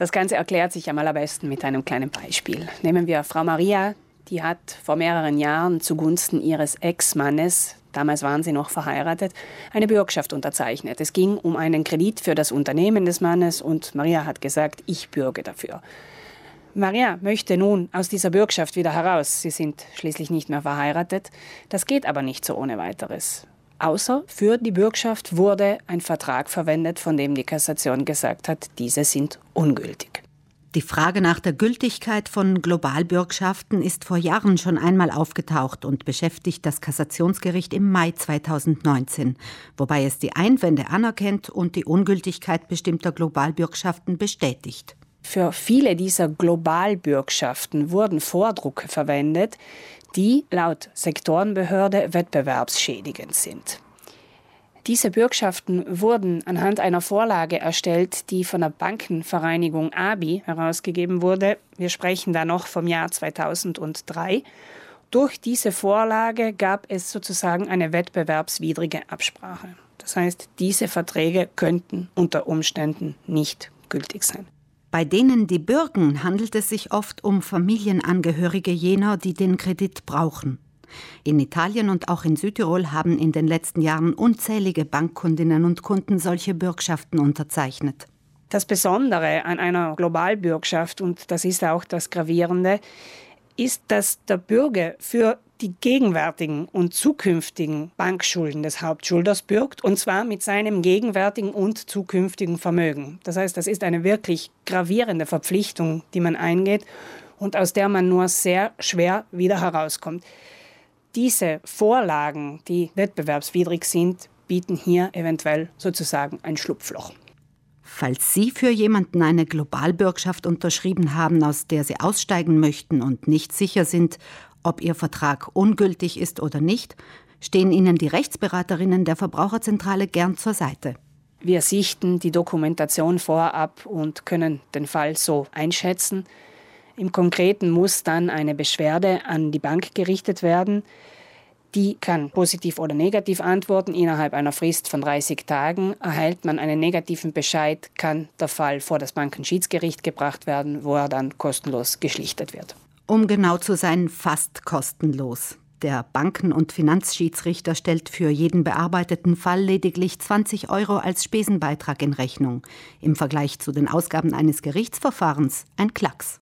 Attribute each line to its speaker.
Speaker 1: Das Ganze erklärt sich am allerbesten mit einem kleinen Beispiel. Nehmen wir Frau Maria, die hat vor mehreren Jahren zugunsten ihres Ex-Mannes, damals waren sie noch verheiratet, eine Bürgschaft unterzeichnet. Es ging um einen Kredit für das Unternehmen des Mannes und Maria hat gesagt, ich bürge dafür. Maria möchte nun aus dieser Bürgschaft wieder heraus. Sie sind schließlich nicht mehr verheiratet. Das geht aber nicht so ohne weiteres. Außer für die Bürgschaft wurde ein Vertrag verwendet, von dem die Kassation gesagt hat, diese sind ungültig.
Speaker 2: Die Frage nach der Gültigkeit von Globalbürgschaften ist vor Jahren schon einmal aufgetaucht und beschäftigt das Kassationsgericht im Mai 2019, wobei es die Einwände anerkennt und die Ungültigkeit bestimmter Globalbürgschaften bestätigt.
Speaker 1: Für viele dieser Globalbürgschaften wurden Vordrucke verwendet, die laut Sektorenbehörde wettbewerbsschädigend sind. Diese Bürgschaften wurden anhand einer Vorlage erstellt, die von der Bankenvereinigung ABI herausgegeben wurde. Wir sprechen da noch vom Jahr 2003. Durch diese Vorlage gab es sozusagen eine wettbewerbswidrige Absprache. Das heißt, diese Verträge könnten unter Umständen nicht gültig sein.
Speaker 2: Bei denen, die bürgen, handelt es sich oft um Familienangehörige jener, die den Kredit brauchen. In Italien und auch in Südtirol haben in den letzten Jahren unzählige Bankkundinnen und Kunden solche Bürgschaften unterzeichnet.
Speaker 1: Das Besondere an einer Globalbürgschaft, und das ist auch das Gravierende, ist, dass der Bürger für die gegenwärtigen und zukünftigen Bankschulden des Hauptschulders bürgt, und zwar mit seinem gegenwärtigen und zukünftigen Vermögen. Das heißt, das ist eine wirklich gravierende Verpflichtung, die man eingeht und aus der man nur sehr schwer wieder herauskommt. Diese Vorlagen, die wettbewerbswidrig sind, bieten hier eventuell sozusagen ein Schlupfloch.
Speaker 2: Falls Sie für jemanden eine Globalbürgschaft unterschrieben haben, aus der Sie aussteigen möchten und nicht sicher sind, ob Ihr Vertrag ungültig ist oder nicht, stehen Ihnen die Rechtsberaterinnen der Verbraucherzentrale gern zur Seite.
Speaker 1: Wir sichten die Dokumentation vorab und können den Fall so einschätzen. Im Konkreten muss dann eine Beschwerde an die Bank gerichtet werden. Die kann positiv oder negativ antworten. Innerhalb einer Frist von 30 Tagen erhält man einen negativen Bescheid, kann der Fall vor das Bankenschiedsgericht gebracht werden, wo er dann kostenlos geschlichtet wird.
Speaker 2: Um genau zu sein, fast kostenlos. Der Banken- und Finanzschiedsrichter stellt für jeden bearbeiteten Fall lediglich 20 Euro als Spesenbeitrag in Rechnung. Im Vergleich zu den Ausgaben eines Gerichtsverfahrens ein Klacks.